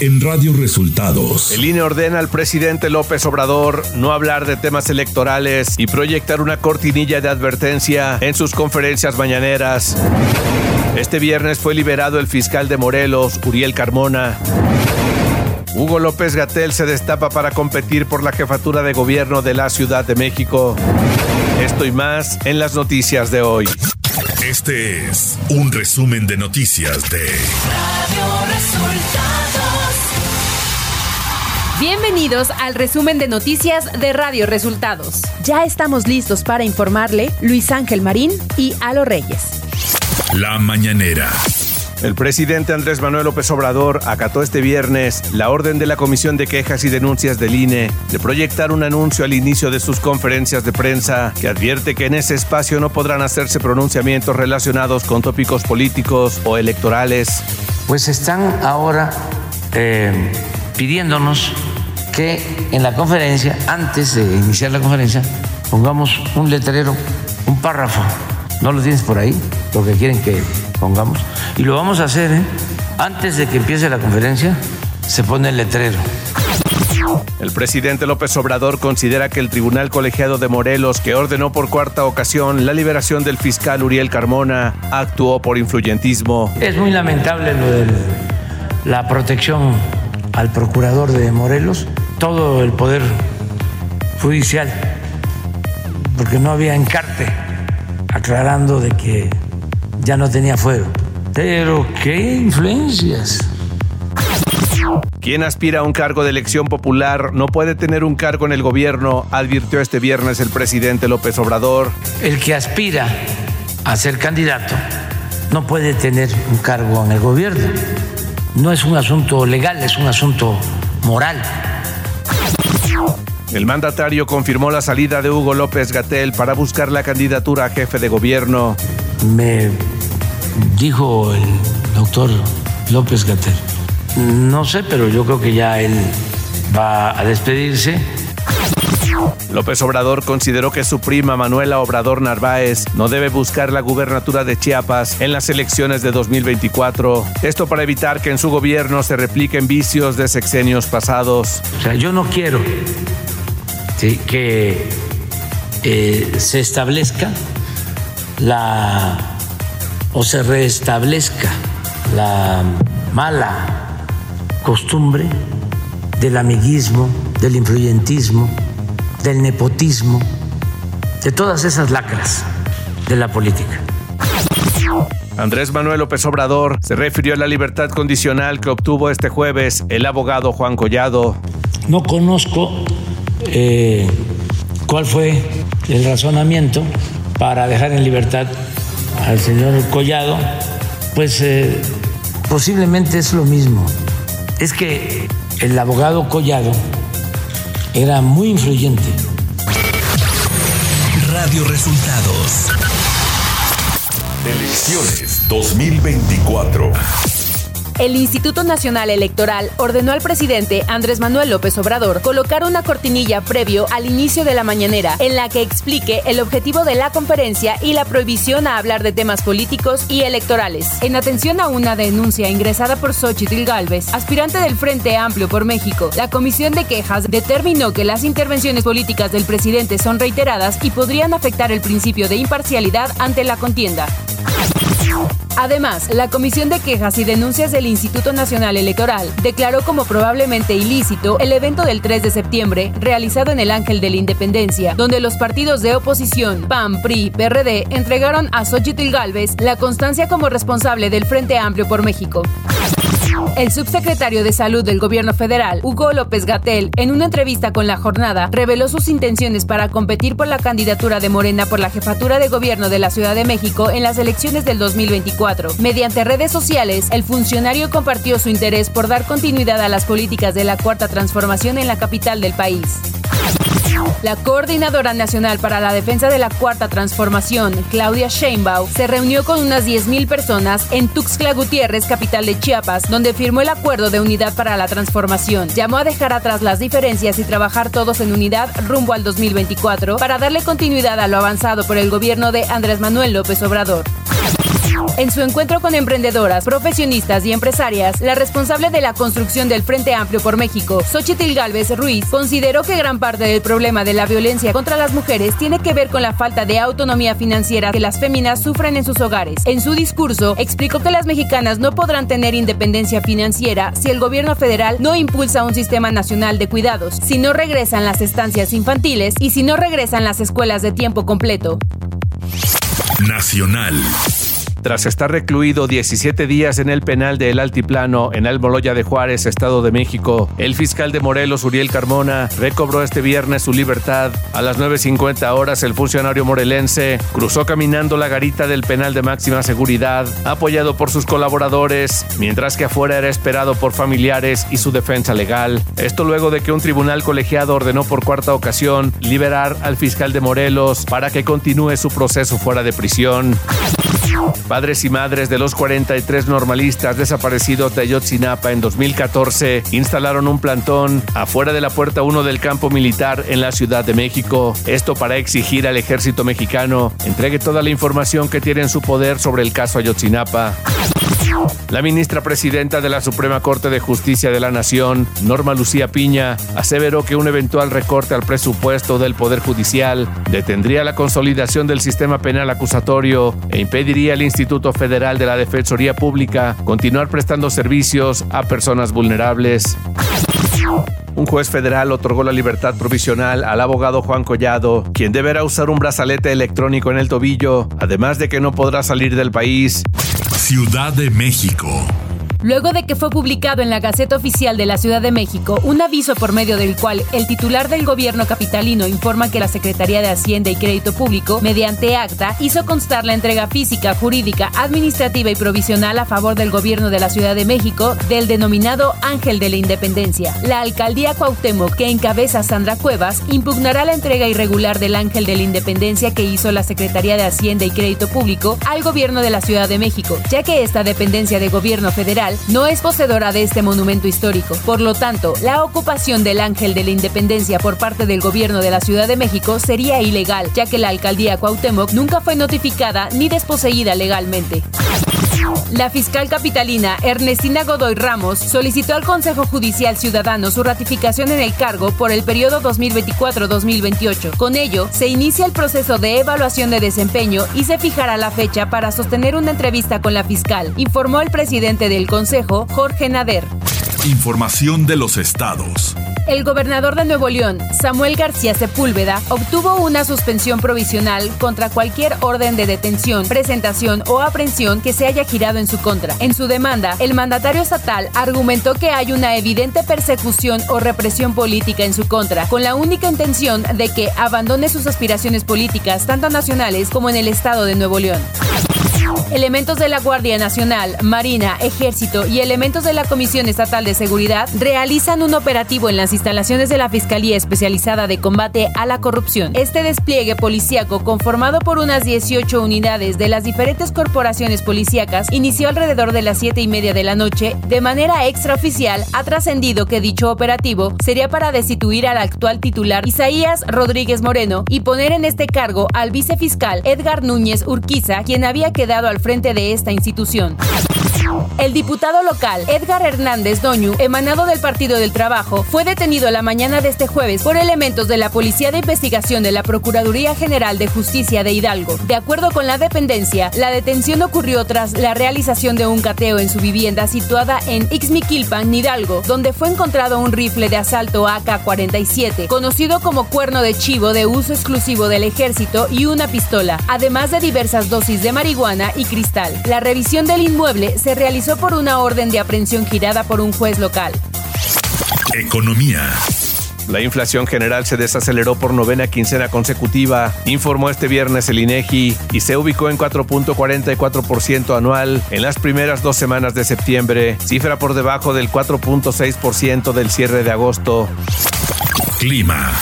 en Radio Resultados. El INE ordena al presidente López Obrador no hablar de temas electorales y proyectar una cortinilla de advertencia en sus conferencias mañaneras. Este viernes fue liberado el fiscal de Morelos, Uriel Carmona. Hugo López Gatel se destapa para competir por la jefatura de gobierno de la Ciudad de México. Esto y más en las noticias de hoy. Este es un resumen de noticias de Radio Resultados. Bienvenidos al resumen de noticias de Radio Resultados. Ya estamos listos para informarle Luis Ángel Marín y Alo Reyes. La mañanera. El presidente Andrés Manuel López Obrador acató este viernes la orden de la Comisión de Quejas y Denuncias del INE de proyectar un anuncio al inicio de sus conferencias de prensa que advierte que en ese espacio no podrán hacerse pronunciamientos relacionados con tópicos políticos o electorales. Pues están ahora eh, pidiéndonos que en la conferencia, antes de iniciar la conferencia, pongamos un letrero, un párrafo. ¿No lo tienes por ahí? Lo que quieren que pongamos. Y lo vamos a hacer, ¿eh? Antes de que empiece la conferencia, se pone el letrero. El presidente López Obrador considera que el Tribunal Colegiado de Morelos, que ordenó por cuarta ocasión la liberación del fiscal Uriel Carmona, actuó por influyentismo. Es muy lamentable lo de la protección al procurador de Morelos, todo el poder judicial, porque no había encarte aclarando de que ya no tenía fuego. Pero qué influencias. Quien aspira a un cargo de elección popular no puede tener un cargo en el gobierno, advirtió este viernes el presidente López Obrador. El que aspira a ser candidato no puede tener un cargo en el gobierno. No es un asunto legal, es un asunto moral. El mandatario confirmó la salida de Hugo López Gatel para buscar la candidatura a jefe de gobierno. Me dijo el doctor López Gatel. No sé, pero yo creo que ya él va a despedirse. López Obrador consideró que su prima Manuela Obrador Narváez no debe buscar la gubernatura de Chiapas en las elecciones de 2024. Esto para evitar que en su gobierno se repliquen vicios de sexenios pasados. O sea, yo no quiero que eh, se establezca la o se restablezca la mala costumbre del amiguismo, del influyentismo, del nepotismo, de todas esas lacras de la política. Andrés Manuel López Obrador se refirió a la libertad condicional que obtuvo este jueves el abogado Juan Collado. No conozco eh, cuál fue el razonamiento para dejar en libertad al señor Collado, pues eh, posiblemente es lo mismo. Es que el abogado Collado era muy influyente. Radio Resultados. Elecciones 2024 el Instituto Nacional Electoral ordenó al presidente Andrés Manuel López Obrador colocar una cortinilla previo al inicio de la mañanera en la que explique el objetivo de la conferencia y la prohibición a hablar de temas políticos y electorales. En atención a una denuncia ingresada por Xochitl Galvez, aspirante del Frente Amplio por México, la Comisión de Quejas determinó que las intervenciones políticas del presidente son reiteradas y podrían afectar el principio de imparcialidad ante la contienda. Además, la Comisión de Quejas y Denuncias del Instituto Nacional Electoral declaró como probablemente ilícito el evento del 3 de septiembre realizado en el Ángel de la Independencia, donde los partidos de oposición, PAN, PRI, PRD, entregaron a Xochitl Gálvez la constancia como responsable del Frente Amplio por México. El subsecretario de Salud del Gobierno Federal, Hugo López Gatel, en una entrevista con La Jornada, reveló sus intenciones para competir por la candidatura de Morena por la jefatura de gobierno de la Ciudad de México en las elecciones del 2024. Mediante redes sociales, el funcionario compartió su interés por dar continuidad a las políticas de la Cuarta Transformación en la capital del país. La Coordinadora Nacional para la Defensa de la Cuarta Transformación, Claudia Sheinbaum, se reunió con unas 10.000 personas en Tuxtla Gutiérrez, capital de Chiapas, donde firmó el acuerdo de unidad para la transformación. Llamó a dejar atrás las diferencias y trabajar todos en unidad rumbo al 2024 para darle continuidad a lo avanzado por el gobierno de Andrés Manuel López Obrador. En su encuentro con emprendedoras, profesionistas y empresarias, la responsable de la construcción del Frente Amplio por México, Xochitl Galvez Ruiz, consideró que gran parte del problema de la violencia contra las mujeres tiene que ver con la falta de autonomía financiera que las féminas sufren en sus hogares. En su discurso, explicó que las mexicanas no podrán tener independencia financiera si el gobierno federal no impulsa un sistema nacional de cuidados, si no regresan las estancias infantiles y si no regresan las escuelas de tiempo completo. Nacional. Tras estar recluido 17 días en el penal de El Altiplano, en Almoloya de Juárez, Estado de México, el fiscal de Morelos, Uriel Carmona, recobró este viernes su libertad. A las 9.50 horas, el funcionario morelense cruzó caminando la garita del penal de máxima seguridad, apoyado por sus colaboradores, mientras que afuera era esperado por familiares y su defensa legal. Esto luego de que un tribunal colegiado ordenó por cuarta ocasión liberar al fiscal de Morelos para que continúe su proceso fuera de prisión. Padres y madres de los 43 normalistas desaparecidos de Ayotzinapa en 2014 instalaron un plantón afuera de la puerta 1 del campo militar en la Ciudad de México. Esto para exigir al ejército mexicano entregue toda la información que tiene en su poder sobre el caso Ayotzinapa. La ministra presidenta de la Suprema Corte de Justicia de la Nación, Norma Lucía Piña, aseveró que un eventual recorte al presupuesto del Poder Judicial detendría la consolidación del sistema penal acusatorio e impediría al Instituto Federal de la Defensoría Pública continuar prestando servicios a personas vulnerables. Un juez federal otorgó la libertad provisional al abogado Juan Collado, quien deberá usar un brazalete electrónico en el tobillo, además de que no podrá salir del país. Ciudad de México. Luego de que fue publicado en la Gaceta Oficial de la Ciudad de México un aviso por medio del cual el titular del gobierno capitalino informa que la Secretaría de Hacienda y Crédito Público, mediante acta, hizo constar la entrega física, jurídica, administrativa y provisional a favor del gobierno de la Ciudad de México del denominado Ángel de la Independencia. La alcaldía Cuauhtémoc, que encabeza Sandra Cuevas, impugnará la entrega irregular del Ángel de la Independencia que hizo la Secretaría de Hacienda y Crédito Público al gobierno de la Ciudad de México, ya que esta dependencia de gobierno federal no es poseedora de este monumento histórico. Por lo tanto, la ocupación del Ángel de la Independencia por parte del gobierno de la Ciudad de México sería ilegal, ya que la alcaldía Cuauhtémoc nunca fue notificada ni desposeída legalmente. La fiscal capitalina Ernestina Godoy Ramos solicitó al Consejo Judicial Ciudadano su ratificación en el cargo por el periodo 2024-2028. Con ello, se inicia el proceso de evaluación de desempeño y se fijará la fecha para sostener una entrevista con la fiscal, informó el presidente del Consejo, Jorge Nader. Información de los estados. El gobernador de Nuevo León, Samuel García Sepúlveda, obtuvo una suspensión provisional contra cualquier orden de detención, presentación o aprehensión que se haya girado en su contra. En su demanda, el mandatario estatal argumentó que hay una evidente persecución o represión política en su contra, con la única intención de que abandone sus aspiraciones políticas, tanto nacionales como en el estado de Nuevo León. Elementos de la Guardia Nacional, Marina, Ejército y elementos de la Comisión Estatal de Seguridad realizan un operativo en las instalaciones de la Fiscalía Especializada de Combate a la Corrupción. Este despliegue policíaco, conformado por unas 18 unidades de las diferentes corporaciones policíacas, inició alrededor de las 7 y media de la noche. De manera extraoficial, ha trascendido que dicho operativo sería para destituir al actual titular Isaías Rodríguez Moreno y poner en este cargo al vicefiscal Edgar Núñez Urquiza, quien había quedado al frente de esta institución. El diputado local Edgar Hernández Doñu, emanado del Partido del Trabajo, fue detenido la mañana de este jueves por elementos de la Policía de Investigación de la Procuraduría General de Justicia de Hidalgo. De acuerdo con la dependencia, la detención ocurrió tras la realización de un cateo en su vivienda situada en Ixmiquilpan, Hidalgo, donde fue encontrado un rifle de asalto AK-47, conocido como cuerno de chivo de uso exclusivo del ejército y una pistola, además de diversas dosis de marihuana y cristal. La revisión del inmueble se realizó por una orden de aprehensión girada por un juez local. Economía. La inflación general se desaceleró por novena quincena consecutiva, informó este viernes el INEGI, y se ubicó en 4.44% anual en las primeras dos semanas de septiembre, cifra por debajo del 4.6% del cierre de agosto. Clima.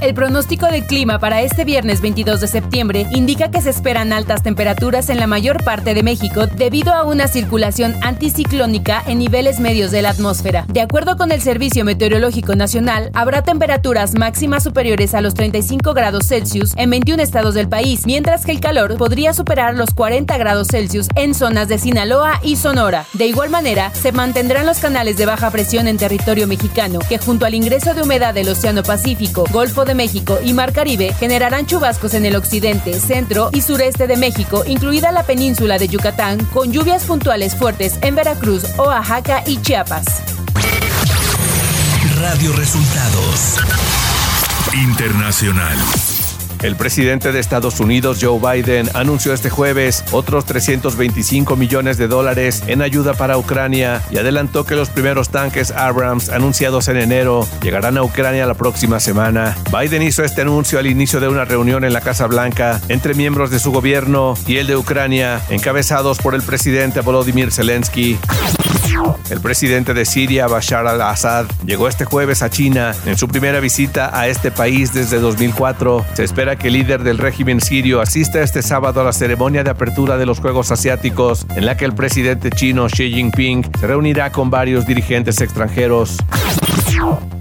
El pronóstico del clima para este viernes 22 de septiembre indica que se esperan altas temperaturas en la mayor parte de México debido a una circulación anticiclónica en niveles medios de la atmósfera. De acuerdo con el Servicio Meteorológico Nacional, habrá temperaturas máximas superiores a los 35 grados Celsius en 21 estados del país, mientras que el calor podría superar los 40 grados Celsius en zonas de Sinaloa y Sonora. De igual manera, se mantendrán los canales de baja presión en territorio mexicano, que junto al ingreso de humedad del Océano Pacífico, Golfo de México y Mar Caribe generarán chubascos en el occidente, centro y sureste de México, incluida la península de Yucatán, con lluvias puntuales fuertes en Veracruz, Oaxaca y Chiapas. Radio Resultados Internacional. El presidente de Estados Unidos, Joe Biden, anunció este jueves otros 325 millones de dólares en ayuda para Ucrania y adelantó que los primeros tanques Abrams anunciados en enero llegarán a Ucrania la próxima semana. Biden hizo este anuncio al inicio de una reunión en la Casa Blanca entre miembros de su gobierno y el de Ucrania, encabezados por el presidente Volodymyr Zelensky. El presidente de Siria, Bashar al-Assad, llegó este jueves a China en su primera visita a este país desde 2004. Se espera que el líder del régimen sirio asista este sábado a la ceremonia de apertura de los Juegos Asiáticos, en la que el presidente chino Xi Jinping se reunirá con varios dirigentes extranjeros.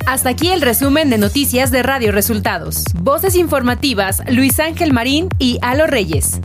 Hasta aquí el resumen de noticias de Radio Resultados. Voces informativas, Luis Ángel Marín y Alo Reyes.